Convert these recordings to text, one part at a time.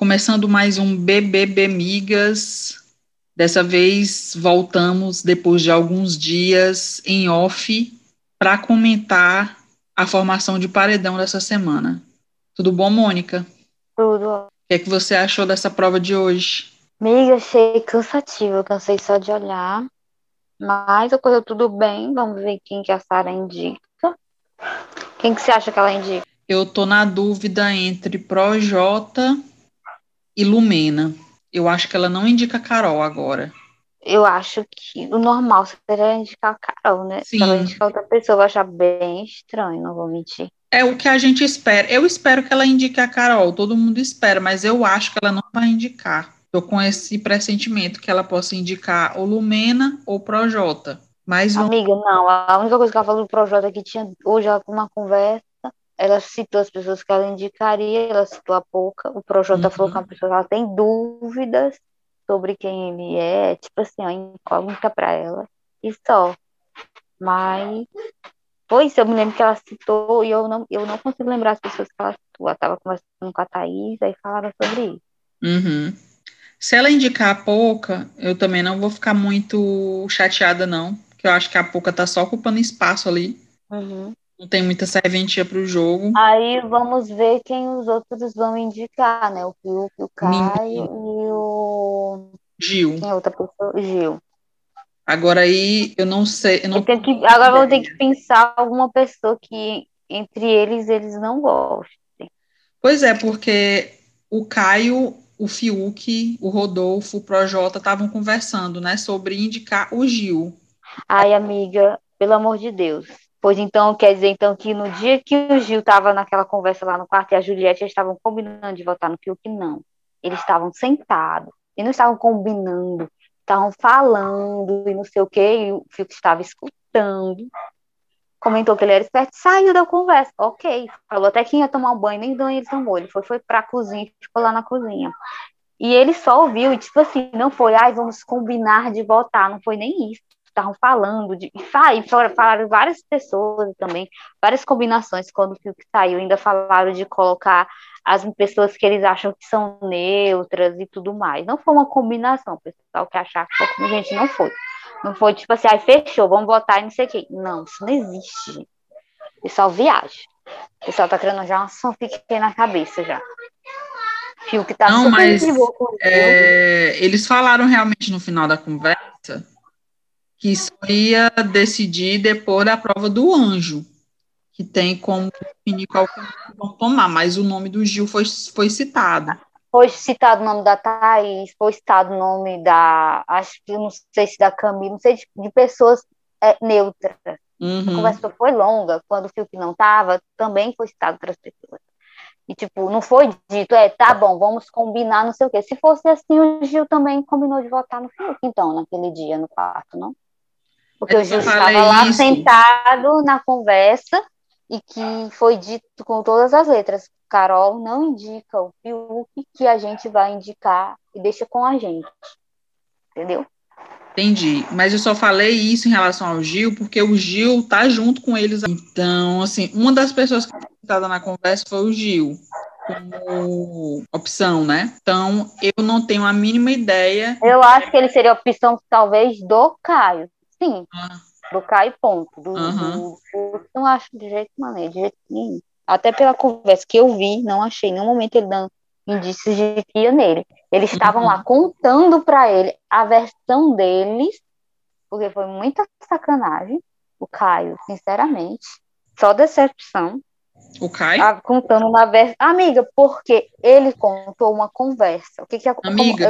Começando mais um BBB Migas. Dessa vez voltamos depois de alguns dias em off para comentar a formação de paredão dessa semana. Tudo bom, Mônica? Tudo. O que é que você achou dessa prova de hoje? Amiga, achei cansativo, cansei só de olhar. Mas coisa tudo bem, vamos ver quem que a Sara indica. Quem que você acha que ela indica? Eu tô na dúvida entre Projota e Lumena. Eu acho que ela não indica Carol agora. Eu acho que o normal seria indicar a Carol, né? Sim. Se ela indicar outra pessoa, eu vou achar bem estranho, não vou mentir. É o que a gente espera. Eu espero que ela indique a Carol, todo mundo espera, mas eu acho que ela não vai indicar. Tô com esse pressentimento que ela possa indicar ou Lumena ou Projota. Mas Amiga, não, a única coisa que ela falou do Projota é que tinha hoje ela com uma conversa, ela citou as pessoas que ela indicaria, ela citou a pouca. O Projota Uhum. falou que é uma pessoa que ela tem dúvidas sobre quem ele é, tipo assim, uma incógnita pra ela, e só. Mas foi isso, eu me lembro que ela citou e eu não, eu não consigo lembrar as pessoas que ela citou. Ela estava conversando com a Thaís, aí falaram sobre isso. Uhum. Se ela indicar a Pouca, eu também não vou ficar muito chateada, não. Porque eu acho que a Pouca tá só ocupando espaço ali. Uhum. Não tem muita serventia pro jogo. Aí vamos ver quem os outros vão indicar, né? O Fiuk, o Caio e o. Gil. Quem é outra pessoa? O Gil. Agora aí, eu não sei. Eu não Eu tenho que, agora vamos ter que pensar alguma pessoa que entre eles eles não gostem. Pois é, porque o Caio, o Fiuk, o Rodolfo, o Projota estavam conversando, né, sobre indicar o Gil. Ai, amiga, pelo amor de Deus. Pois então, quer dizer então que no dia que o Gil estava naquela conversa lá no quarto e a Juliette eles estavam combinando de votar no Fiuk, não. Eles estavam sentados e não estavam combinando, estavam falando e não sei o quê, e o Fiuk estava escutando. Comentou que ele era esperto, saiu da conversa. Ok, falou até que ia tomar um banho, nem banho ele tomou. Ele foi, foi pra cozinha e ficou lá na cozinha. E ele só ouviu, e tipo assim, não foi, ai, vamos combinar de votar, não foi nem isso. Estavam falando de. E falaram várias pessoas também, várias combinações quando o Fiuk saiu, ainda falaram de colocar as pessoas que eles acham que são neutras e tudo mais. Não foi uma combinação, o pessoal que achar que foi gente, não foi. Não foi tipo assim, ai, fechou, vamos votar e não sei o quê. Não, isso não existe. gente. O pessoal viaja. O pessoal tá criando já uma fanfic na cabeça já. Fiuk tá Não, mas. É, eles falaram realmente no final da conversa que isso ia decidir depois da prova do anjo, que tem como definir qual caminho que vão tomar, mas o nome do Gil foi, foi citado. Foi citado o nome da Thaís, foi citado o nome da. Acho que não sei se da Camila, não sei de, de pessoas é, neutras. A Uhum. conversa foi longa, quando o Fiuk não estava, também foi citado outras pessoas. E, tipo, não foi dito, é, tá bom, vamos combinar, não sei o quê. Se fosse assim, o Gil também combinou de votar no Fiuk, então, naquele dia, no quarto, não? Porque o Gil estava lá isso. sentado na conversa e que foi dito com todas as letras. Carol não indica o Fiuk que a gente vai indicar e deixa com a gente. Entendeu? Entendi. Mas eu só falei isso em relação ao Gil, porque o Gil tá junto com eles. Então, assim, uma das pessoas que foi citada na conversa foi o Gil, como opção, né? Então, eu não tenho a mínima ideia. Eu acho que ele seria a opção, talvez, do Caio. Sim, Ah, do Caio, ponto. Do, Aham. do, não acho de jeito maneiro, de jeito nenhum. Até pela conversa que eu vi, não achei em nenhum momento ele dando indícios de que ia nele. Eles estavam Uhum. lá contando pra ele a versão deles, porque foi muita sacanagem. O Caio, sinceramente, só decepção. O Caio? Ah, contando na versão. Amiga, porque ele contou uma conversa. O que que é Amiga.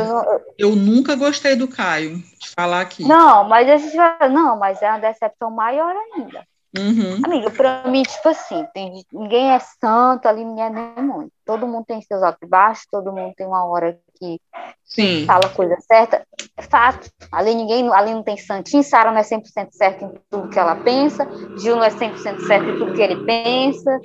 eu eu- nunca gostei do Caio, de falar aqui. Não, mas a gente vai- não, mas é uma decepção maior ainda. Uhum. Amiga, pra mim, tipo assim, tem- ninguém é santo ali, ninguém é demônio. Todo mundo tem seus altos e baixos, todo mundo tem uma hora que Sim. fala a coisa certa. É fato. Ali ninguém, ali não tem santinho, Sara não é 100% certa em tudo que ela pensa, Gil não é 100% certo em tudo que ele pensa.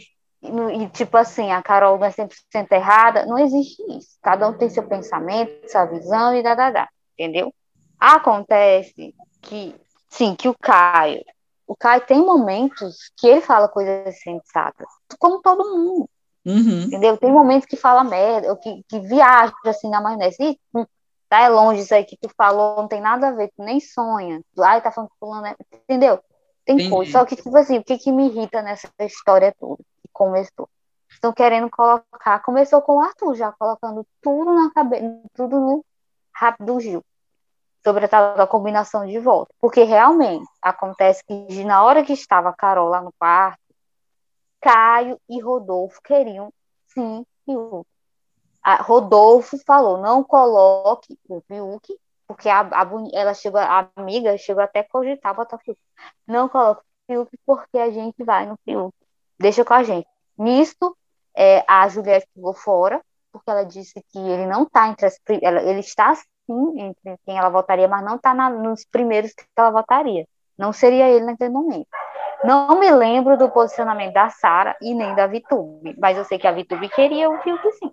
E, tipo assim, a Carol não é 100% errada. Não existe isso. Cada um tem seu pensamento, sua visão e dá, dá, dá. Entendeu? Acontece que, sim, que o Caio, o Caio tem momentos que ele fala coisas sensatas, como todo mundo. Uhum. Entendeu? Tem momentos que fala merda, ou que, que viaja assim na maionese. E, hum, tá é longe isso aí que tu falou, não tem nada a ver, tu nem sonha. Ai, tá falando que fulano é... Entendeu? Tem Entendi. coisa. Só que, tipo assim, o que, que me irrita nessa história toda? Começou. Estão querendo colocar. Começou com o Arthur, já colocando tudo na cabeça, tudo no rápido do Gil. Sobre a tal da combinação de volta. Porque realmente acontece que na hora que estava a Carol lá no quarto, Caio e Rodolfo queriam sim Fiuk. A Rodolfo falou: não coloque o Fiuk, porque a, a, ela chegou, a amiga chegou até a cogitar botar Fiuk. Não coloque o Fiuk porque a gente vai no Fiuk. Deixa com a gente. Nisto, é, a Juliette ficou fora, porque ela disse que ele não está entre as. Ela, ele está sim entre quem ela votaria, mas não está nos primeiros que ela votaria. Não seria ele naquele momento. Não me lembro do posicionamento da Sara e nem da Vitube, mas eu sei que a Vitube queria o Fiuk sim.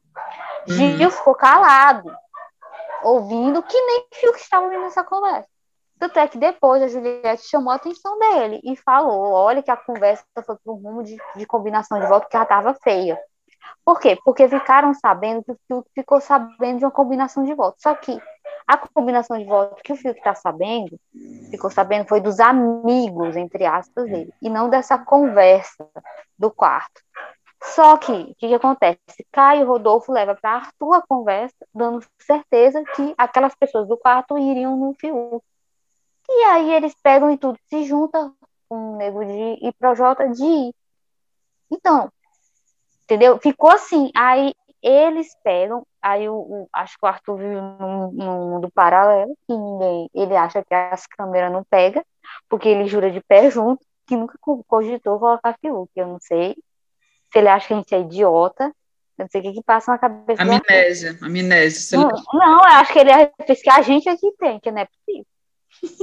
Uhum. Gil ficou calado, ouvindo que nem Fiuk estava ouvindo essa conversa. Tanto é que depois a Juliette chamou a atenção dele e falou: olha que a conversa foi para um rumo de, de combinação de voto que já estava feia. Por quê? Porque ficaram sabendo que o Fiuk ficou sabendo de uma combinação de votos. Só que a combinação de votos que o Fiuk está sabendo, ficou sabendo, foi dos amigos, entre aspas, dele, e não dessa conversa do quarto. Só que, o que, que, acontece? Caio Rodolfo leva para Arthur a conversa, dando certeza que aquelas pessoas do quarto iriam no Fiuk. E aí eles pegam e tudo se junta com o Nego de e Projota de ir. Então, entendeu? Ficou assim. Aí eles pegam, aí o, o, acho que o Arthur vive num, num, mundo paralelo, que ninguém, ele acha que as câmeras não pegam, porque ele jura de pé junto, que nunca cogitou colocar Fiuk, eu não sei se ele acha que a gente é idiota, eu não sei o que, que passa na cabeça Amnésia, amnésia. Não, não, eu acho que ele é, que a gente aqui tem, que não é possível.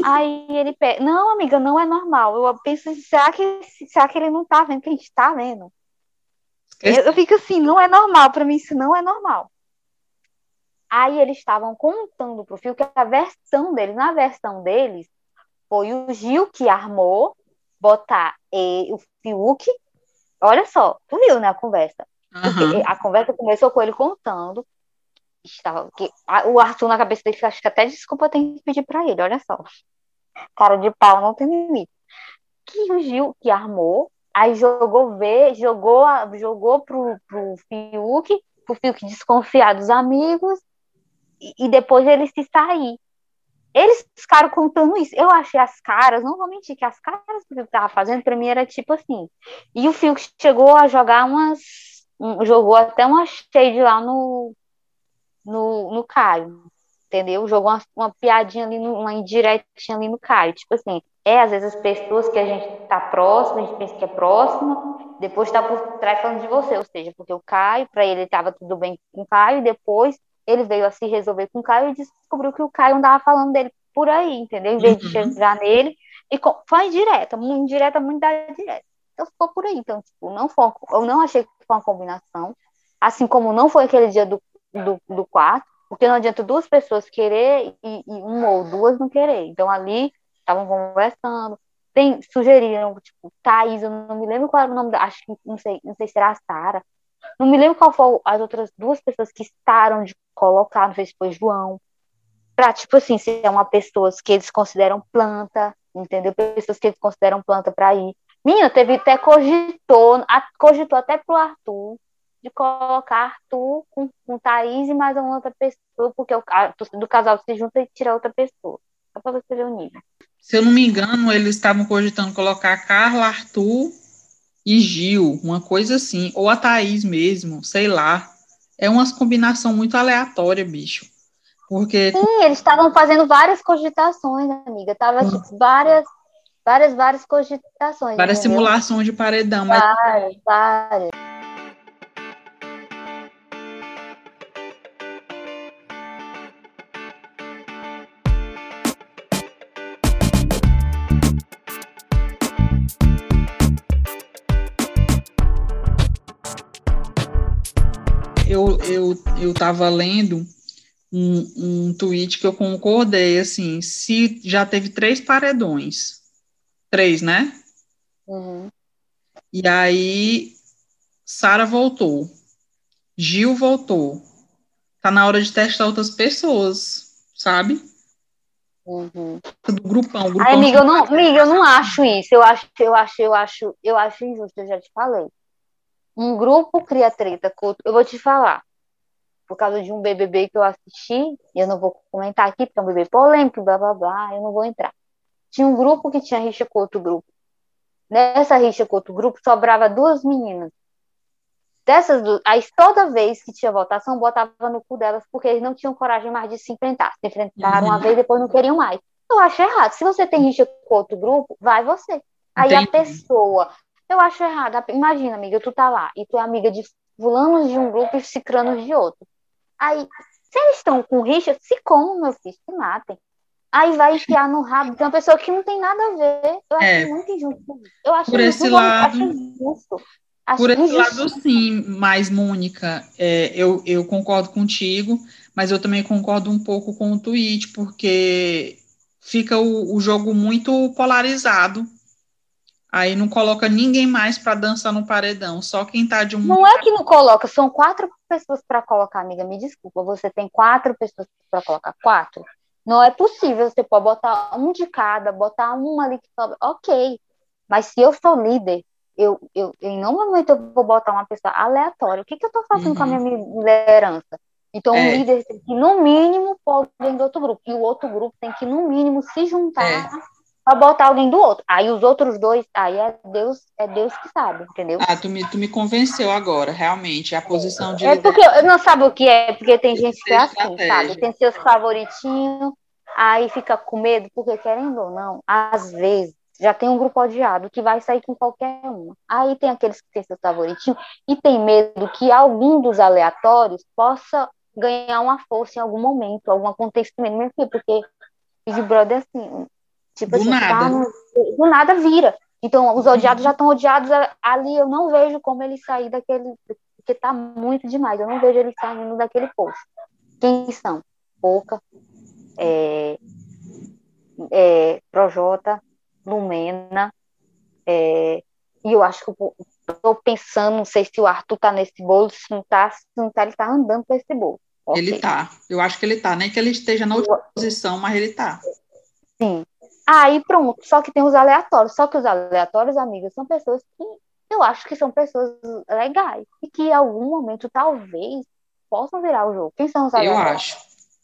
Aí ele pega, não, amiga, não é normal. Eu penso, será que, será que ele não tá vendo que a gente tá vendo? Eu, eu fico assim, não é normal, para mim isso não é normal. Aí eles estavam contando pro Fio que a versão deles, na versão deles, foi o Gil que armou botar e, o Fiuk. Olha só, tu viu, né, a conversa? Uhum. A conversa começou com ele contando. Estava, que, a, o Arthur na cabeça dele, acho que até desculpa tem que pedir para ele, olha só. Cara de pau não tem limite. Que o Gil que armou Aí jogou ver, jogou, jogou pro, pro Fiuk, pro Fiuk desconfiar dos amigos, e, e depois ele se sair. Eles ficaram contando isso. Eu achei as caras, não vou mentir, que as caras que o Fiuk tava fazendo, pra mim era tipo assim. E o Fiuk chegou a jogar umas. Um, jogou até uma shade lá no, no, no Caio. Entendeu? Jogou uma, uma piadinha ali, uma indiretinha ali no Caio. Tipo assim, é, às vezes as pessoas que a gente está próximo, a gente pensa que é próxima, depois está por trás falando de você, ou seja, porque o Caio, para ele estava tudo bem com o Caio, e depois ele veio a se resolver com o Caio e descobriu que o Caio andava falando dele por aí, entendeu? Em vez de uhum. chegar nele, e com, foi indireta, muito indireta, muito da direta. Então ficou por aí. Então, tipo, não foi, eu não achei que foi uma combinação, assim como não foi aquele dia do, do, do quarto, porque não adianta duas pessoas querer e, e uma ou duas não querer. Então ali estavam conversando. Tem, sugeriram, tipo, Thaís, eu não me lembro qual era o nome da, acho que, não sei, não sei se era a Sara. Não me lembro qual foram as outras duas pessoas que estaram de colocar, não sei se foi João, pra, tipo assim, ser uma pessoa que eles consideram planta, entendeu? Pessoas que eles consideram planta para ir. Minha, teve até cogitou, cogitou até pro Arthur, de colocar Arthur com, com Thaís e mais uma outra pessoa, porque o, a, do casal se junta e tira outra pessoa. Só para você ver o nível. Se eu não me engano, eles estavam cogitando colocar Carla, Arthur e Gil, uma coisa assim, ou a Thaís mesmo, sei lá. É uma combinação muito aleatória, bicho. Porque. Sim, eles estavam fazendo várias cogitações, amiga. Tava hum. várias, várias, várias cogitações. Várias entendeu? simulações de paredão. Mas... Várias, eu, eu, eu tava lendo um, um tweet que eu concordei, assim, se já teve três paredões, três, né? Uhum. E aí, Sara voltou. Gil voltou. Tá na hora de testar outras pessoas, sabe? Uhum. Do grupão, grupão. Ai, amiga, eu não, amiga, eu não acho isso. Eu acho, eu acho, eu acho, eu acho injusto, eu já te falei. Um grupo cria treta. Eu vou te falar. Por causa de um BBB que eu assisti, eu não vou comentar aqui, porque é um BBB polêmico, blá blá blá, eu não vou entrar. Tinha um grupo que tinha rixa com outro grupo. Nessa rixa com outro grupo, sobrava duas meninas. Dessas duas, aí toda vez que tinha votação, botava no cu delas, porque eles não tinham coragem mais de se enfrentar. Se enfrentaram uhum. uma vez, depois não queriam mais. Eu acho errado. Se você tem rixa com outro grupo, vai você. Aí Entendi. a pessoa. Eu acho errado. Imagina, amiga, tu tá lá e tu é amiga de fulanos de um grupo e cicranos de outro. Aí, se eles estão com rixa, se comam, meu filho, se matem. Aí vai enfiar no rabo de uma pessoa que não tem nada a ver. Eu acho é, muito injusto. Eu acho por esse lado, acho injusto. Por esse lado, sim, mas, Mônica, é, eu, eu concordo contigo, mas eu também concordo um pouco com o tweet, porque fica o, o jogo muito polarizado. Aí não coloca ninguém mais para dançar no paredão, só quem tá de um. Não é que não coloca, são quatro pessoas para colocar, amiga. Me desculpa, você tem quatro pessoas para colocar. Quatro. Não é possível, você pode botar um de cada, botar uma ali que sobra, ok. Mas se eu sou líder, eu, eu, em nenhum momento eu vou botar uma pessoa aleatória. O que, que eu estou fazendo uhum. com a minha uhum. liderança? Então, é. o líder tem que, no mínimo, pôr alguém do outro grupo. E o outro grupo tem que, no mínimo, se juntar é. para botar alguém do outro. Aí os outros dois, aí é Deus, é Deus que sabe, entendeu? Ah, tu me, tu me convenceu agora, realmente. A posição de. É porque eu não sabe o que é, porque tem gente que é assim, sabe? Tem seus favoritinhos, aí fica com medo, porque querendo ou não, às vezes já tem um grupo odiado que vai sair com qualquer uma. Aí tem aqueles que têm seu favoritinho e tem medo que algum dos aleatórios possa ganhar uma força em algum momento, algum acontecimento, meu filho, porque Big Brother é assim, tipo do assim, nada. Tá no, do nada vira. Então, os odiados já estão odiados ali, eu não vejo como ele sair daquele, porque tá muito demais, eu não vejo ele saindo daquele posto. Quem são? Pouca, é, é, Projota, Lumena, é, e eu acho que eu tô pensando, não sei se o Arthur tá nesse bolo, se não tá, se não tá, ele tá andando para esse bolo. Okay. Ele tá, eu acho que ele tá, nem que ele esteja na última posição, mas ele tá. Sim. Aí pronto, só que tem os aleatórios, só que os aleatórios, amigas, são pessoas que eu acho que são pessoas legais e que em algum momento talvez possam virar o jogo. Quem são os aleatórios? Eu acho.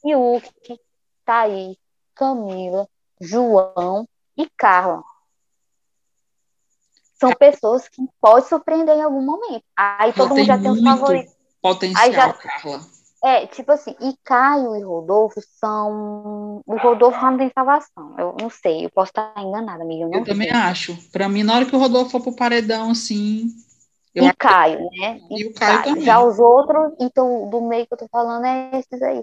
Yuki, Thaís, Camila, João e Carla. São pessoas que podem surpreender em algum momento. Aí todo mundo já tem um favorito. Potencial, já, Carla. É, tipo assim, e Caio e Rodolfo são. O Rodolfo não tem salvação. Eu não sei, eu posso estar enganada, amiga. Eu, eu também acho. Pra mim, na hora que o Rodolfo for pro paredão, assim, eu e Caio, né? E, e o Caio, Caio, também. Já os outros, então, do meio que eu tô falando é esses aí.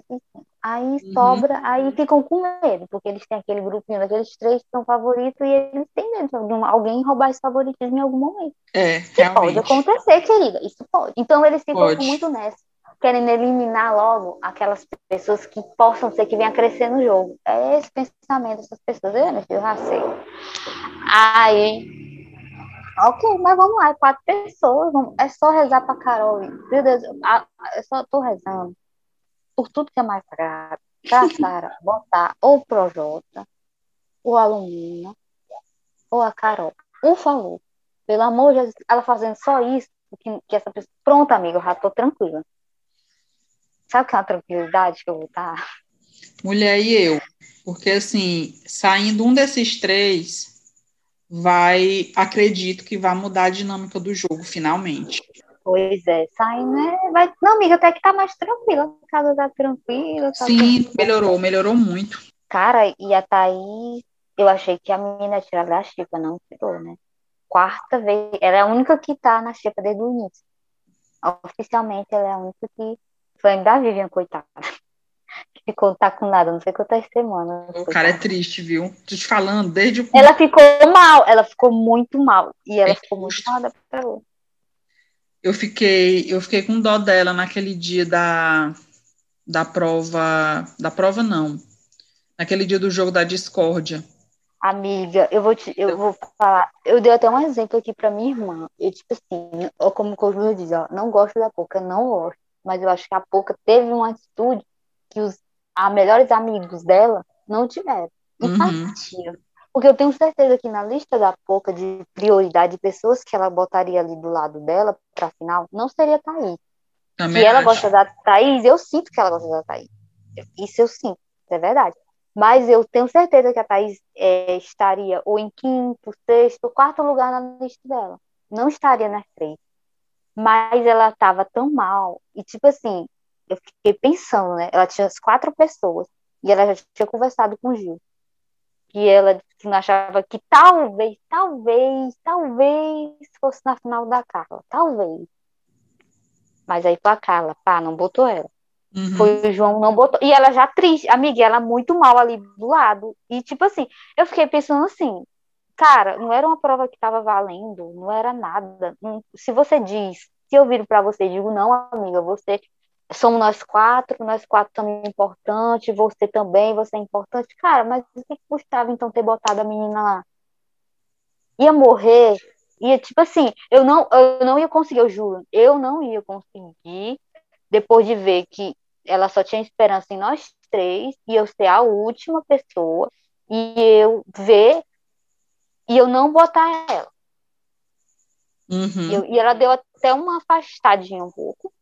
Aí uhum. sobra, aí ficam com medo, porque eles têm aquele grupinho daqueles três que são favoritos e eles têm medo de alguém roubar esse favoritismo em algum momento. É, realmente. Pode acontecer, querida, isso pode. Então eles ficam pode. muito nessa, querendo eliminar logo aquelas pessoas que possam ser que venham a crescer no jogo. É esse pensamento dessas pessoas, eu, meu filho, já sei. Aí Ok, mas vamos lá, é quatro pessoas, vamos, é só rezar pra Carol. Meu Deus, eu só tô rezando por tudo que é mais sagrado. Pra Sara botar ou o Projota, ou a Lumina, ou a Carol. Por favor, pelo amor de Deus, ela fazendo só isso, que, que essa pessoa. Pronto, amiga, eu já tô tranquila. Sabe que é uma tranquilidade que eu vou estar? Mulher e eu. Porque, assim, saindo um desses três, vai, acredito que vai mudar a dinâmica do jogo, finalmente. Pois é, saindo, né? Vai... Não, amiga, até que tá mais tranquila. A casa tá tranquila. Tá Sim, melhorou, melhorou muito. Cara, e a Thaís, eu achei que a menina tirar da xepa, não tirou, né? Quarta vez, ela é a única que tá na xepa desde o início. Oficialmente, ela é a única que foi da Vivian, coitada ficou, tá com nada, não sei quantas semanas. O cara é triste, viu? Tô te falando, desde o. Ela ficou mal, ela ficou muito mal. E ela é ficou muito mal ver. Eu fiquei, eu fiquei com dó dela naquele dia da, da prova. Da prova, não. Naquele dia do jogo da discórdia. Amiga, eu vou te, eu vou falar, eu dei até um exemplo aqui para minha irmã. Eu, tipo assim, como o Cosmo diz, ó, não gosto da Coca, não gosto. mas eu acho que a Pouca teve uma atitude que os a melhores amigos dela não tiveram. Empatia. Uhum. Porque eu tenho certeza que na lista da Pouca de prioridade de pessoas que ela botaria ali do lado dela para final, não seria Thaís. Também Se ela acho. gosta da Thaís, eu sinto que ela gosta da Thaís. Isso eu sinto, é verdade. Mas eu tenho certeza que a Thaís é, estaria ou em quinto, sexto, quarto lugar na lista dela. Não estaria nas três. Mas ela estava tão mal. E, tipo assim, eu fiquei pensando, né? Ela tinha as quatro pessoas. E ela já tinha conversado com o Gil. E ela achava que talvez, talvez, talvez fosse na final da Carla. Talvez. Mas aí foi a Carla, pá, não botou ela. Uhum. Foi o João, não botou. E ela já triste, amiga, ela muito mal ali do lado. E tipo assim, eu fiquei pensando assim, cara, não era uma prova que tava valendo, não era nada. Se você diz, se eu viro para você e digo, não, amiga, você somos nós quatro, nós quatro também importante, você também, você é importante. Cara, mas o que custava então ter botado a menina lá? Ia morrer, ia, tipo assim, eu não, eu não ia conseguir, eu juro, eu não ia conseguir, depois de ver que ela só tinha esperança em nós três, e eu ser a última pessoa, e eu ver, e eu não botar ela. Uhum. Eu, e ela deu até uma afastadinha um pouco,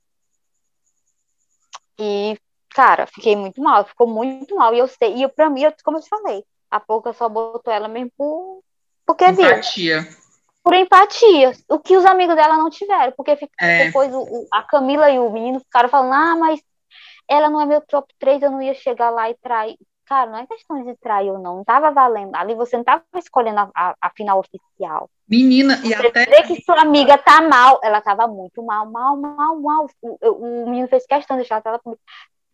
e, cara, fiquei muito mal, ficou muito mal. E eu sei, e eu, pra mim, eu, como eu te falei, a pouca só botou ela mesmo por, porque empatia. viu. Por empatia. O que os amigos dela não tiveram. Porque fica, É. depois o, o- a Camila e o menino ficaram falando, ah, mas ela não é meu top 3, eu não ia chegar lá e trair. Cara, não é questão de trair ou não, não tava valendo. Ali você não tava escolhendo a, a, a final oficial. Menina, e Você até vê que sua amiga tá mal. Ela tava muito mal, mal, mal, mal. O, o menino fez questão de deixar ela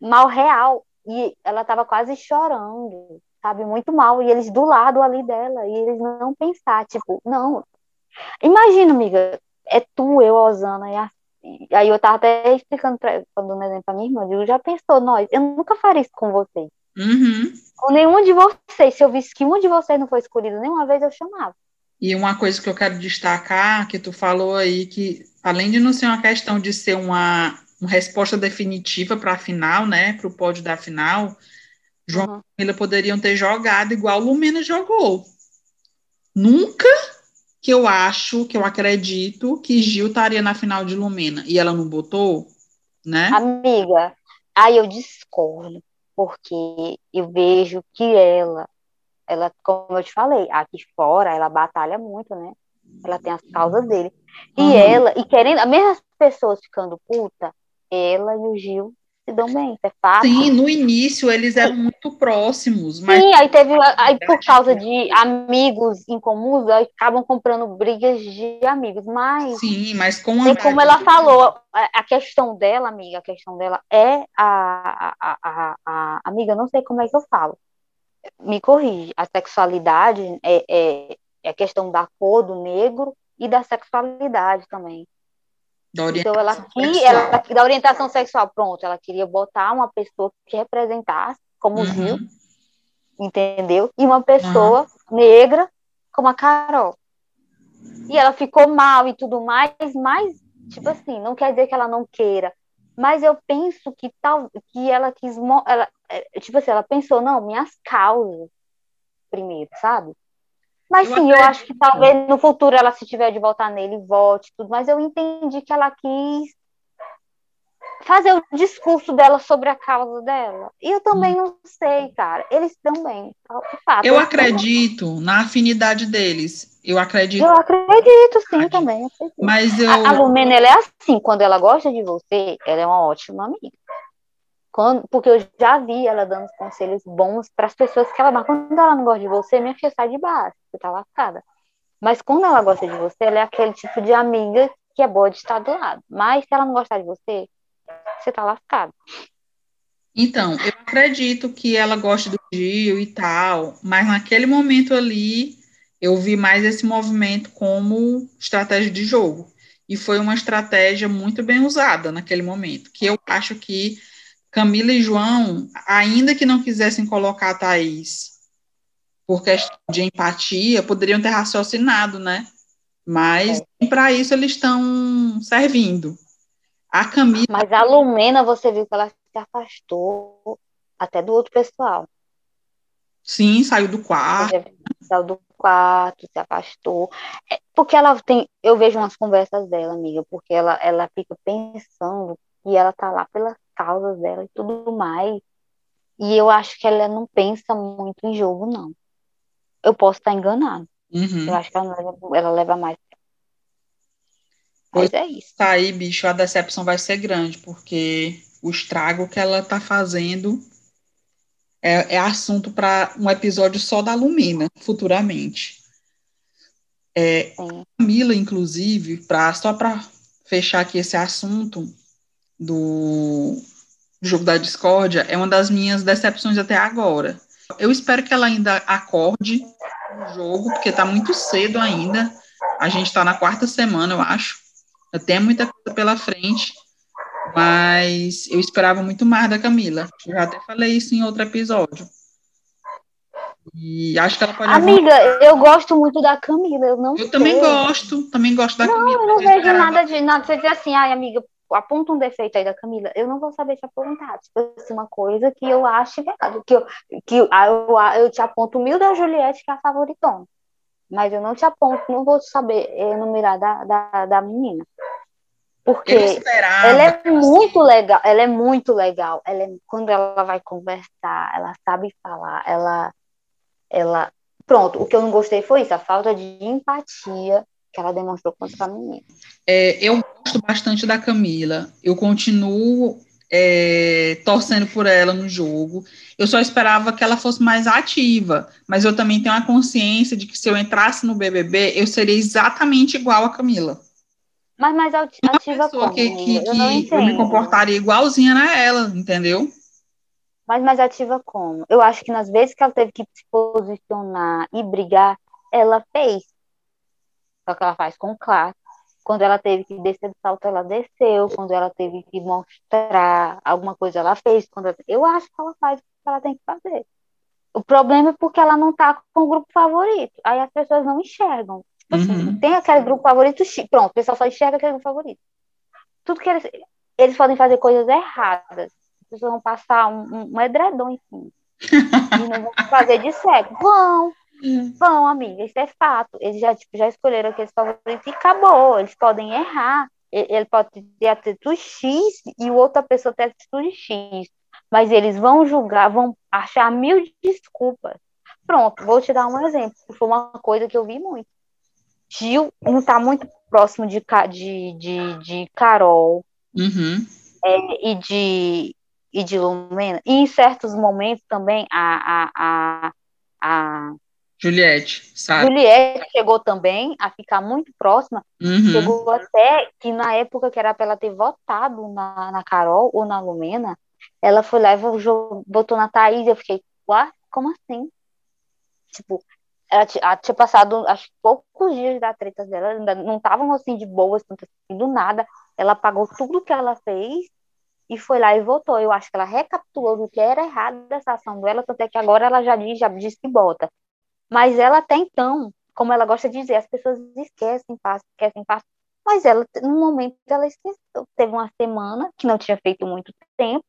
mal real. E ela tava quase chorando, sabe? Muito mal. E eles do lado ali dela. E eles não pensar, tipo, não. Imagina, amiga, é tu, eu, Osana, e a aí eu tava até explicando pra, dando um exemplo pra minha irmã, eu digo, já pensou, nós, eu nunca faria isso com vocês. Uhum. Com nenhum de vocês. Se eu visse que um de vocês não foi escolhido nenhuma vez, eu chamava. E uma coisa que eu quero destacar, que tu falou aí, que além de não ser uma questão de ser uma, uma resposta definitiva para a final, né, para o pódio da final, João Uhum. e Camila poderiam ter jogado igual Lumena jogou. Nunca que eu acho, que eu acredito que Gil estaria na final de Lumena e ela não botou, né? Amiga, aí eu discordo, porque eu vejo que ela, ela, como eu te falei, aqui fora ela batalha muito, né? Ela tem as causas dele. E Uhum. ela, e querendo, mesmo as pessoas ficando puta, ela e o Gil se dão bem, isso é fato. Sim, no início eles eram muito próximos, mas Sim, aí teve, aí por causa de amigos em comuns, aí acabam comprando brigas de amigos, mas sim, mas com a É como ela falou, a questão dela, amiga, a questão dela é a, a, a, a, a- amiga, eu não sei como é que eu falo. Me corrige. A sexualidade é, é, é a questão da cor do negro e da sexualidade também. Da Então ela orientação que sexual. ela da orientação sexual, pronto, ela queria botar uma pessoa que representasse como o Gil, Uhum. entendeu? E uma pessoa negra como a Carol. E ela ficou mal e tudo mais, mas, tipo assim, não quer dizer que ela não queira. Mas eu penso que tal que ela quis. Ela, é, tipo assim, ela pensou, não, minhas causas primeiro, sabe? Mas Eu sim, eu acredito. acho que talvez no futuro ela, se tiver de voltar nele, volte, tudo. Mas eu entendi que ela quis fazer o discurso dela sobre a causa dela. E eu também não sei, cara. Eles também, fato. Eu também. acredito na afinidade deles. Eu acredito, Eu acredito, sim, Verdade. também. acredito. mas eu. A, a Lumena, ela é assim, quando ela gosta de você, ela é uma ótima amiga. Quando, porque eu já vi ela dando conselhos bons para as pessoas que ela ama. Quando ela não gosta de você, minha filha sai de baixo, você tá lascada. Mas quando ela gosta de você, ela é aquele tipo de amiga que é boa de estar do lado. Mas se ela não gostar de você, você tá lascada. Então, eu acredito que ela gosta do Gil e tal, mas naquele momento ali eu vi mais esse movimento como estratégia de jogo. E foi uma estratégia muito bem usada naquele momento, que eu acho que Camila e João, ainda que não quisessem colocar a Thaís por questão de empatia, poderiam ter raciocinado, né? Mas para isso eles estão servindo. A Camila. Mas a Lumena, você viu que ela se afastou até do outro pessoal. Sim, saiu do quarto. Saiu do quarto, se afastou. É, porque ela tem. Eu vejo umas conversas dela, amiga, porque ela, ela fica pensando e ela tá lá pelas causas dela e tudo mais. E eu acho que ela não pensa muito em jogo, não. Eu posso estar enganado. Uhum. Eu acho que ela leva, ela leva mais. Mas é isso. Tá aí, bicho, a decepção vai ser grande, porque o estrago que ela tá fazendo é, é assunto para um episódio só da Lumina, futuramente. É, Camila, inclusive, pra, só para fechar aqui esse assunto do jogo da discórdia, é uma das minhas decepções até agora. Eu espero que ela ainda acorde no jogo, porque está muito cedo ainda. A gente está na quarta semana, eu acho. Eu tenho muita coisa pela frente, mas eu esperava muito mais da Camila. Eu já até falei isso em outro episódio. E acho que ela pode. Amiga, eu gosto muito da Camila. Eu não. Eu sei. também gosto, também gosto da não, Camila. Eu não vejo nada de nada. Você dizer assim, ai, amiga, aponta um defeito aí da Camila, eu não vou saber te apontar. Tipo assim, uma coisa que eu acho verdade. Que eu, que eu, eu, eu te aponto mil da Juliette, que é a favoritona. Mas eu não te aponto, não vou saber enumerar da, da, da menina. Porque ela é muito legal, ela é muito legal. Ela é, quando ela vai conversar, ela sabe falar, ela, ela. Pronto, o que eu não gostei foi isso, a falta de empatia que ela demonstrou contra a menina. É, eu gosto bastante da Camila. Eu continuo é, torcendo por ela no jogo. Eu só esperava que ela fosse mais ativa, mas eu também tenho a consciência de que se eu entrasse no BBB, eu seria exatamente igual a Camila. Mas mais ativa Uma pessoa como? Que, que, eu, que eu me comportaria igualzinha a ela, entendeu? Mas mais ativa como? Eu acho que nas vezes que ela teve que se posicionar e brigar, ela fez. Só que ela faz com classe. Quando ela teve que descer do salto, ela desceu. Quando ela teve que mostrar alguma coisa, ela fez. Quando ela... Eu acho que ela faz o que ela tem que fazer. O problema é porque ela não tá com o grupo favorito. Aí as pessoas não enxergam. Tipo assim, uhum. tem aquele grupo favorito, pronto, o pessoal só enxerga aquele grupo favorito. Tudo que eles. Eles podem fazer coisas erradas. As pessoas vão passar um, um, um edredom em cima. e não vão fazer de cego. Vão, Vão, amiga, isso é fato. Eles já, tipo, já escolheram aqueles favoritos e acabou. Eles podem errar. Ele pode ter atitude X e outra pessoa ter atitude X. Mas eles vão julgar, vão achar mil desculpas. Pronto, vou te dar um exemplo. Foi uma coisa que eu vi muito. Gil não está muito próximo de, de, de, de Carol uhum. é, e de e de Lumena. E em certos momentos também a, a, a, a Juliette, sabe? Juliette chegou também a ficar muito próxima. Uhum. Chegou até que na época que era para ela ter votado na, na Carol ou na Lumena, ela foi lá e votou na Thaís. Eu fiquei, ué, como assim? Tipo, ela, tinha passado acho poucos dias da treta dela, ainda não estavam assim de boas, assim, do nada. Ela pagou tudo que ela fez e foi lá e votou. Eu acho que ela recapitulou do que era errado dessa ação dela, até que agora ela já diz, já diz que bota. Mas ela até então, como ela gosta de dizer, as pessoas esquecem fácil, esquecem fácil. Mas ela, no momento, ela esqueceu. Teve uma semana que não tinha feito muito tempo,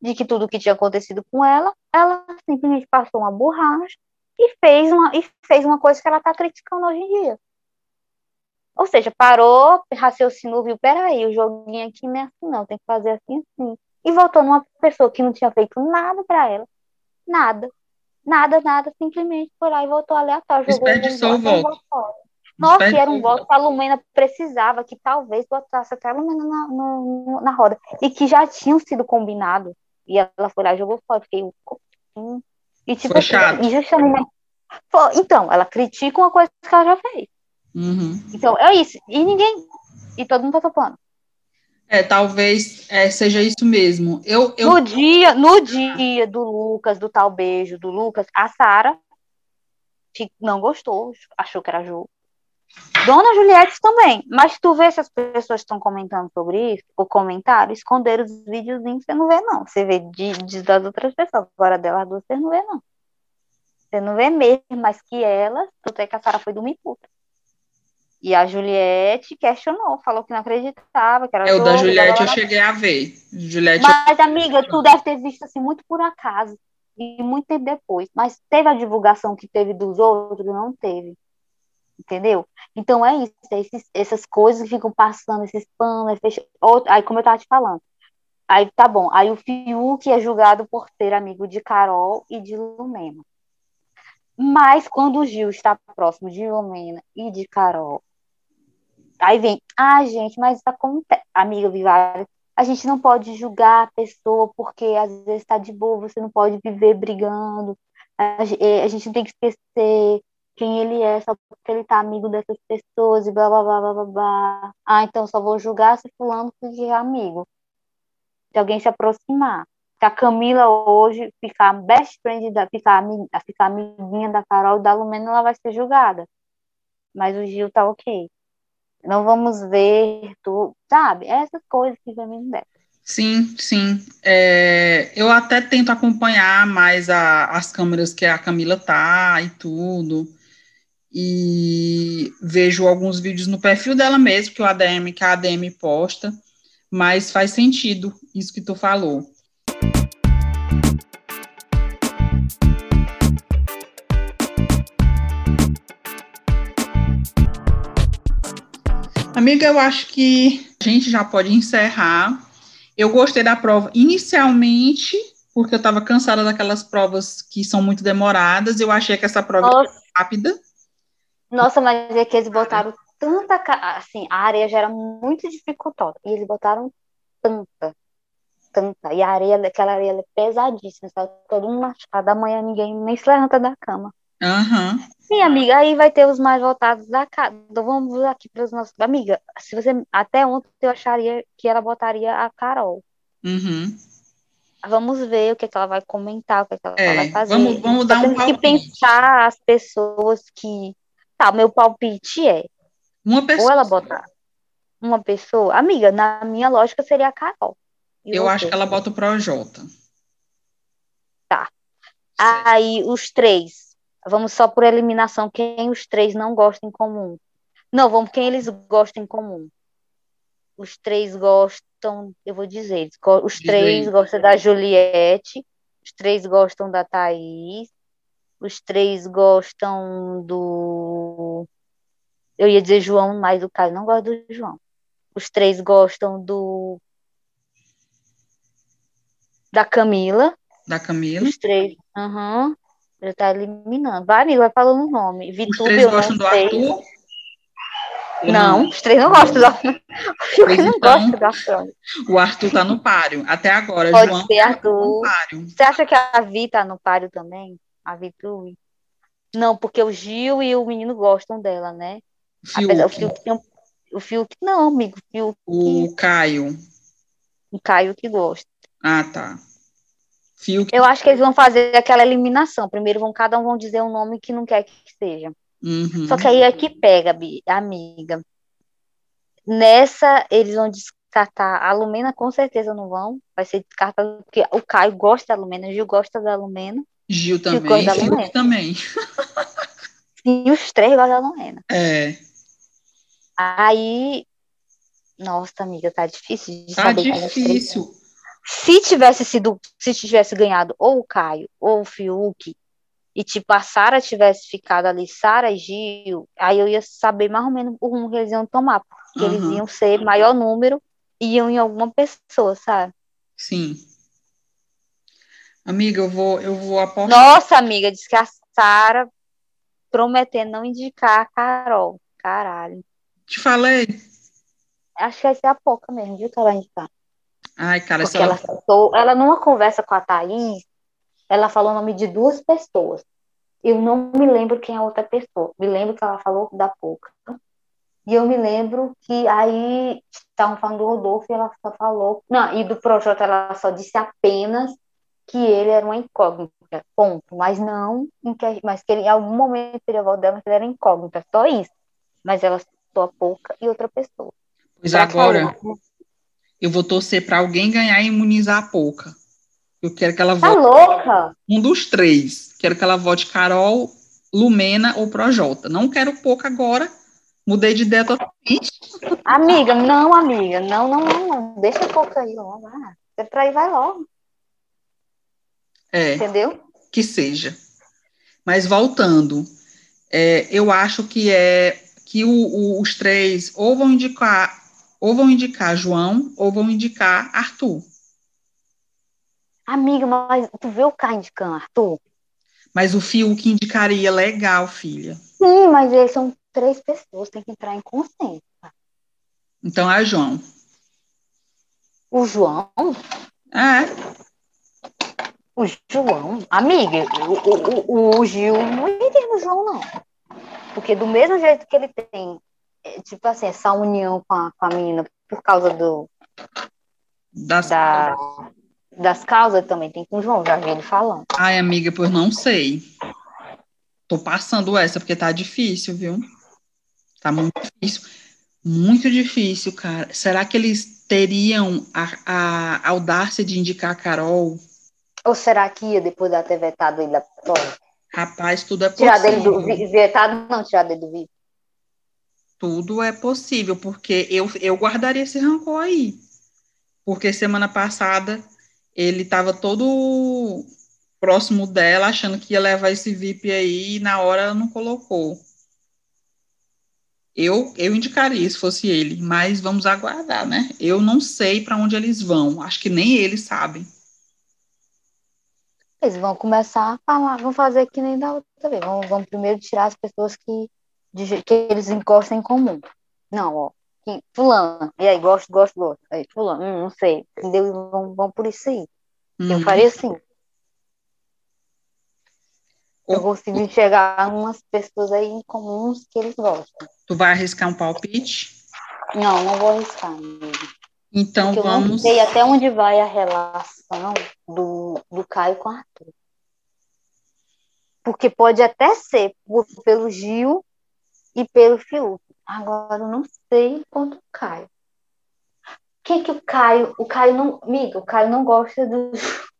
de que tudo que tinha acontecido com ela, ela simplesmente passou uma borracha e fez uma, e fez uma coisa que ela está criticando hoje em dia. Ou seja, parou, raciocinou, viu, peraí, o joguinho aqui não é assim não, tem que fazer assim, assim. E voltou numa pessoa que não tinha feito nada para ela. Nada. Nada, nada, simplesmente foi lá e votou aleatório. Desperdiçou o voto. Nossa, era um voto que a Lumena precisava, que talvez botasse até a Lumena na, no, na roda. E que já tinham sido combinado. E ela foi lá e jogou fora. Fiquei. E tipo, foi chato. E justamente, então, ela critica uma coisa que ela já fez. Uhum. Então, é isso. E ninguém. E todo mundo tá topando. É, talvez é, seja isso mesmo. Eu, eu... No dia, no dia do Lucas, do tal beijo do Lucas, a Sara não gostou, achou que era jogo. Dona Juliette também, mas tu vê se as pessoas estão comentando sobre isso, o comentário, esconder os videozinhos, você não vê, não. Você vê de, de das outras pessoas, agora delas duas, você não vê, não. Você não vê mesmo, mas que elas, tu tem que a Sara foi dormir puta. E a Juliette questionou, falou que não acreditava, que era É, o da Juliette eu cheguei a ver. Juliette, Mas, amiga, tu deve ter visto assim muito por acaso. E muito tempo depois. Mas teve a divulgação que teve dos outros? Não teve. Entendeu? Então é isso. é esses- essas coisas que ficam passando, esses panos, fecha... aí como eu tava te falando. Aí tá bom. Aí o Fiuk é julgado por ser amigo de Carol e de Lumena. Mas quando o Gil está próximo de Lumena e de Carol, aí vem, ah, gente, mas acontece. Amiga Vivária, a gente não pode julgar a pessoa porque às vezes está de boa, você não pode viver brigando. Eh, a gente não tem que esquecer quem ele é só porque ele tá amigo dessas pessoas e blá blá blá blá blá blá. Ah, então só vou julgar se fulano que é amigo. Se alguém se aproximar. Se a Camila hoje ficar best friend, da, ficar, ficar amiguinha da Carol e da Lumena, ela vai ser julgada. Mas o Gil tá ok. Não vamos ver, tu, sabe? Essas coisas que vem me sim, sim. É, eu até tento acompanhar mais a- as câmeras que a Camila tá e tudo. E vejo alguns vídeos no perfil dela mesmo, que o ADM, que a ADM posta, mas faz sentido isso que tu falou. Amiga, eu acho que a gente já pode encerrar. Eu gostei da prova inicialmente, porque eu estava cansada daquelas provas que são muito demoradas. Eu achei que essa prova era Nossa, rápida. nossa, mas é que eles botaram tanta. Assim, a areia já era muito dificultosa. E eles botaram tanta, tanta. E a areia, aquela areia é pesadíssima. Sabe? Todo mundo machucado. Amanhã ninguém nem se levanta da cama. Aham. Sim, amiga, aí vai ter os mais votados da casa. Então vamos aqui para os nossos. Amiga, se você. Até ontem eu acharia que ela botaria a Carol. Uhum. Vamos ver o que, é que ela vai comentar, o que, é que ela É, vai fazer. vamos- vamos dar um Temos que palpite. pensar as pessoas que. Tá, meu palpite é. Uma Ou pessoa. ela botar uma pessoa. Amiga, na minha lógica seria a Carol. E Eu você? acho que ela bota o Projota. Tá. Certo. Aí os três. Vamos só por eliminação. Quem os três não gostam em comum? Não, vamos quem eles gostam em comum. Os três gostam, eu vou dizer, os Diz três aí. gostam da Juliette, os três gostam da Thaís, os três gostam do. Eu ia dizer João, mas o Caio não gosta do João. Os três gostam do. Da Camila. Da Camila. Os três. Aham. Já tá eliminando. Vai, amigo, vai falando o nome. Os Vitube, três eu gostam não do. Arthur? Ou Não, os três não gostam do Arthur. O Fiuk Pois não então, gosta do Arthur. O Arthur tá no páreo. Até agora, Pode João ser tá Arthur. páreo. Você acha que a Vi tá no páreo também? A Vitube? Não, porque o Gil e o menino gostam dela, né? Apesar, o Fiuk. Fiuk tem um... O Fiuk, não, amigo. O Fiuk, O Caio. o Caio que gosta. Ah, tá. Fiuk. Eu acho que eles vão fazer aquela eliminação. Primeiro vão, cada um vão dizer um nome que não quer que seja. Uhum. Só que aí é que pega, amiga. Nessa, eles vão descartar. A Lumena com certeza não vão. Vai ser descartado porque o Caio gosta da Lumena, o Gil gosta da Lumena. Gil gosta também. da Fiuk Lumena. também. E os três gostam da Lumena. É. Aí, nossa, amiga, tá difícil de Tá saber três. difícil. Se tivesse sido, se tivesse ganhado ou o Caio ou o Fiuk, e tipo, a Sara tivesse ficado ali, Sara e Gil, aí eu ia saber mais ou menos o rumo que eles iam tomar, porque eles Aham. iam ser maior número e iam em alguma pessoa, sabe? Sim. Amiga, eu vou, eu vou apostar. Nossa, amiga, disse que a Sara prometendo não indicar a Carol. Caralho. Te falei. Acho que vai ser a pouca mesmo, viu, que ela vai indicar. Ai, cara, Porque ela, ela. falou- ela numa conversa com a Thaís, ela falou o nome de duas pessoas. Eu não me lembro quem é a outra pessoa. Me lembro que ela falou da Pouca. E eu me lembro que aí estavam falando do Rodolfo e ela só falou. Não, e do Projota ela só disse apenas que ele era uma incógnita. Ponto. Mas não, em que, mas que ele, em algum momento teria volta dela, mas que ele era incógnita. Só isso. Mas ela citou a Pouca e outra pessoa. Pois agora, eu vou torcer pra alguém ganhar e imunizar a pouca. Eu quero que ela Tá vote louca? um dos três. Quero que ela vote Carol, Lumena ou Projota. Não quero pouca agora, Mudei de ideia totalmente. Amiga, não, amiga. Não, não, não, não. Deixa a pouco aí logo. Ah, você trair, vai logo. É. Entendeu? Que seja. Mas voltando, é, eu acho que é que o, o, os três ou vão indicar ou vão indicar João ou vão indicar Arthur. Amiga, mas tu vê o cara indicando Arthur? Mas o Fiuk indicaria legal, filha. Sim, mas eles são três pessoas, tem que entrar em consenso. Então é João. O João? É. O João? Amiga, o, o, o Gil não iria no João, não. Porque do mesmo jeito que ele tem, é, tipo assim, essa união com a, com a menina por causa do. Das... Da, das causas também tem com o João, já vi ele falando. Ai, amiga, pois não sei. Tô passando essa porque tá difícil, viu? Tá muito difícil. Muito difícil, cara. Será que eles teriam a, a audácia de indicar a Carol? Ou será que ia depois de ter vetado ele da? Rapaz, tudo é possível. Tirar dele do vetado, não tirar dele do vídeo. Tudo é possível, porque eu, eu guardaria esse rancor aí. Porque semana passada ele estava todo próximo dela, achando que ia levar esse VIP aí, e na hora não colocou. Eu, eu indicaria se fosse ele, mas vamos aguardar, né? Eu não sei para onde eles vão, acho que nem eles sabem. Eles vão começar a falar, vão fazer que nem da outra vez. Vão, vão primeiro tirar as pessoas que, de, que eles encostam em comum. Não, ó. Que, fulano, e aí, gosto, gosto, gosto. Aí, fulano, hum, não sei. Entendeu? Vão, vão por isso aí. Uhum. Eu faria assim. Eu consigo enxergar umas pessoas aí em comuns que eles gostam. Tu vai arriscar um palpite? Não, não vou arriscar, amigo. Então Porque vamos. Eu não sei até onde vai a relação do, do Caio com Arthur. Porque pode até ser por, pelo Gil e pelo Fiuk. Agora eu não sei quanto o Caio. O que que o Caio. O Caio não. Amiga, o Caio não gosta do.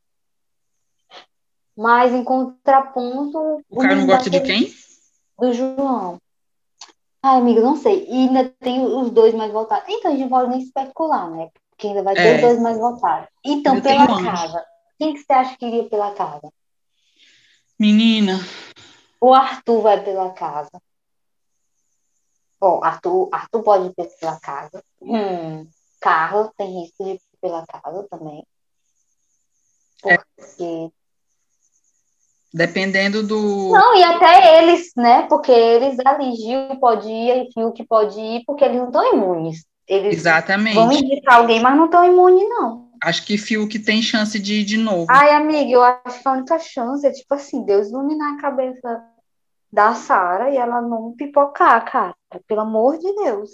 Mas em contraponto. O Caio não gosta de quem? Do João. Ai, amiga, não sei. E ainda tem os dois mais votados. Então, a gente pode nem especular, né? Porque ainda vai ter é. dois mais votados. Então, Eu pela casa. Quem que você acha que iria pela casa? Menina. O Arthur vai pela casa. Bom, Arthur, Arthur pode ir pela casa. Hum. Carlos tem risco de ir pela casa também. É. Porque é. Dependendo do. Não, e até eles, né? Porque eles ali, Gil pode ir e Fio que pode ir, porque eles não estão imunes. Eles Exatamente. vão indicar alguém, mas não estão imunes, não. Acho que Fio que tem chance de ir de novo. Ai, amiga, eu acho que a única chance é, tipo assim, Deus iluminar a cabeça da Sara e ela não pipocar, cara. Pelo amor de Deus.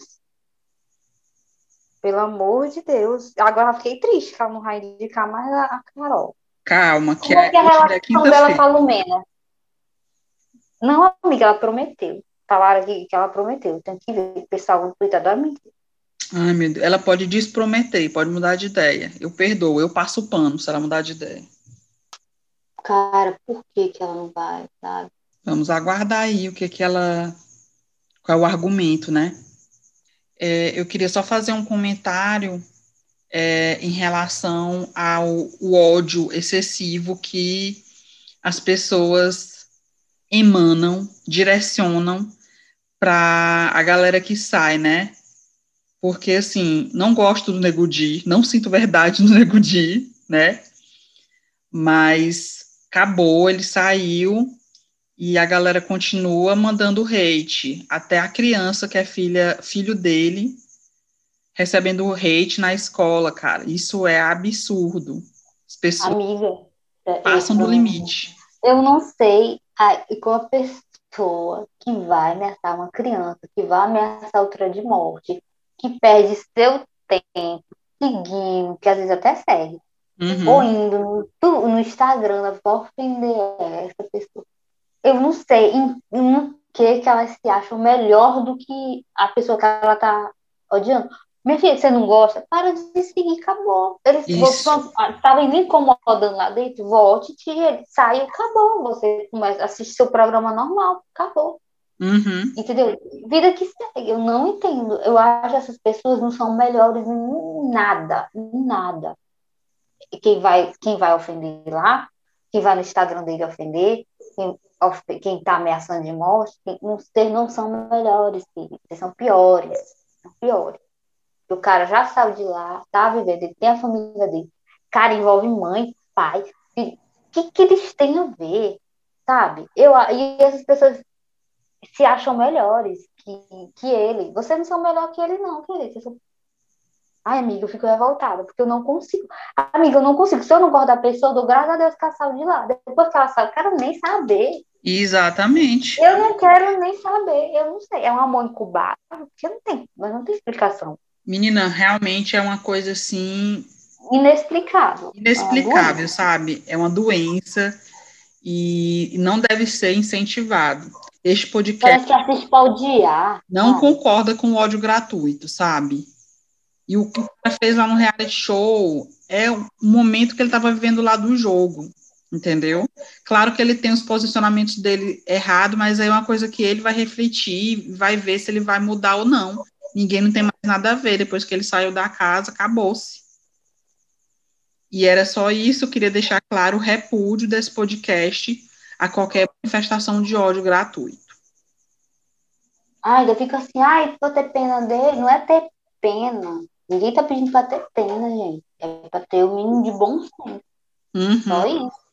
Pelo amor de Deus. Agora eu fiquei triste que ela não vai indicar mais a Carol. Calma, que Como é, que é a relação dela com a Lumena? Não, amiga, ela prometeu. Falaram que, que ela prometeu. Tem que ver. O pessoal no Twitter adora mentir. Ai, meu Deus. Ela pode desprometer, pode mudar de ideia. Eu perdoo, eu passo o pano se ela mudar de ideia. Cara, por que, que ela não vai, sabe? Vamos aguardar aí o que que ela. Qual é o argumento, né? É, eu queria só fazer um comentário é, em relação ao ódio excessivo que as pessoas emanam, direcionam para a galera que sai, né? Porque, assim, não gosto do Negudi, não sinto verdade no Negudi, né? Mas acabou, ele saiu e a galera continua mandando hate. Até a criança, que é filha, filho dele, recebendo hate na escola, cara. Isso é absurdo. As pessoas Amiga, passam do limite. Eu não sei com a pessoa que vai ameaçar uma criança, que vai ameaçar outra de morte, que perde seu tempo seguindo, que às vezes até segue, uhum. ou indo no, no Instagram para ofender essa pessoa. Eu não sei em, em que, que elas se acham melhor do que a pessoa que ela tá odiando. Minha filha, você não gosta? Para de seguir, acabou. Eles estavam ah, lhe incomodando lá dentro, volte, tire ele, saiu, acabou. Você começa, assiste seu programa normal, acabou. Uhum. Entendeu? Vida que segue. Eu não entendo. Eu acho que essas pessoas não são melhores em nada. Em nada. Quem vai, quem vai ofender lá, quem vai no Instagram dele ofender, quem, quem tá ameaçando de morte, vocês não são melhores, filho. Vocês são piores. São piores. O cara já saiu de lá, tá vivendo, ele tem a família dele. Cara, envolve mãe, pai. O que, que eles têm a ver? Sabe? Eu, e essas pessoas se acham melhores que, que ele. Vocês não são melhor que ele, não, querido. São... Ai, amiga, eu fico revoltada, porque eu não consigo. Amiga, eu não consigo. Se eu não gosto da pessoa, eu dou graças a Deus que ela saiu de lá. Depois que ela saiu, eu quero nem saber. Exatamente. Eu não quero nem saber. Eu não sei. É um amor incubado. Que não tem, mas não tem explicação. Menina, realmente é uma coisa assim. Inexplicável. Inexplicável, é sabe? É uma doença e não deve ser incentivado. Este podcast Parece que odiar. não concorda com o ódio gratuito, sabe? E o que ele fez lá no reality show é o momento que ele estava vivendo lá do jogo, entendeu? Claro que ele tem os posicionamentos dele errado, mas é uma coisa que ele vai refletir, vai ver se ele vai mudar ou não. Ninguém não tem mais nada a ver. Depois que ele saiu da casa, acabou-se. E era só isso, eu queria deixar claro o repúdio desse podcast a qualquer manifestação de ódio gratuito. Ai, eu fico assim, ai, vou ter pena dele. Não é ter pena. Ninguém tá pedindo pra ter pena, gente. É pra ter o mínimo de bom senso. Uhum. Só isso.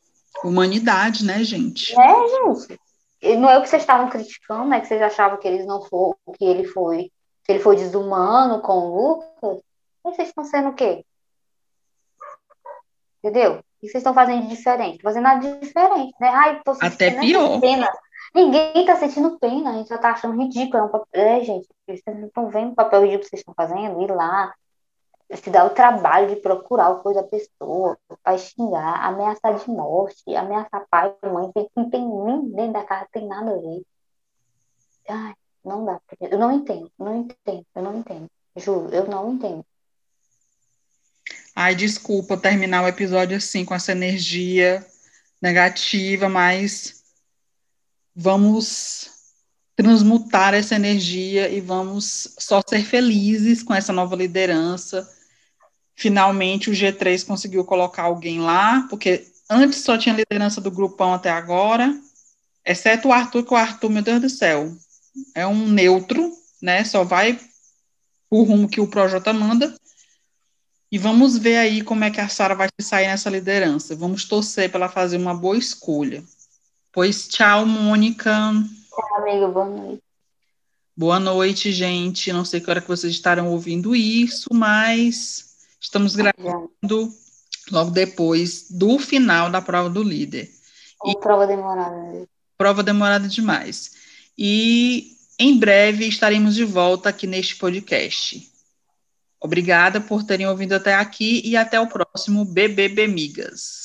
Humanidade, né, gente? É, gente. E não é o que vocês estavam criticando, né? Que vocês achavam que eles não foram, que ele foi, que ele foi desumano com o Lucas. E vocês estão sendo o quê? Entendeu? O que vocês estão fazendo de diferente? Fazendo nada de diferente, né? Ai, tô Até pior. Pena. Ninguém tá sentindo pena, a gente só tá achando ridículo. É, um papel... é gente, vocês não estão vendo o papel ridículo que vocês estão fazendo? Ir lá, se dar o trabalho de procurar o coisa da pessoa, vai xingar, ameaçar de morte, ameaçar pai e mãe, que não tem nem dentro da casa, tem nada a ver. Ai, não dá. Eu não entendo, não entendo, eu não entendo. Juro, eu não entendo. Ai, desculpa terminar o episódio assim, com essa energia negativa, mas vamos transmutar essa energia e vamos só ser felizes com essa nova liderança. Finalmente o G3 conseguiu colocar alguém lá, porque antes só tinha liderança do grupão até agora, exceto o Arthur, que o Arthur, meu Deus do céu, é um neutro, né? Só vai o rumo que o Projota manda. E vamos ver aí como é que a Sara vai sair nessa liderança. Vamos torcer para ela fazer uma boa escolha. Pois tchau, Mônica. Tchau, amigo. Boa noite. Boa noite, gente. Não sei que hora que vocês estarão ouvindo isso, mas estamos gravando logo depois do final da prova do líder. E prova demorada. Prova demorada demais. E em breve estaremos de volta aqui neste podcast. Obrigada por terem ouvido até aqui e até o próximo BBB Migas.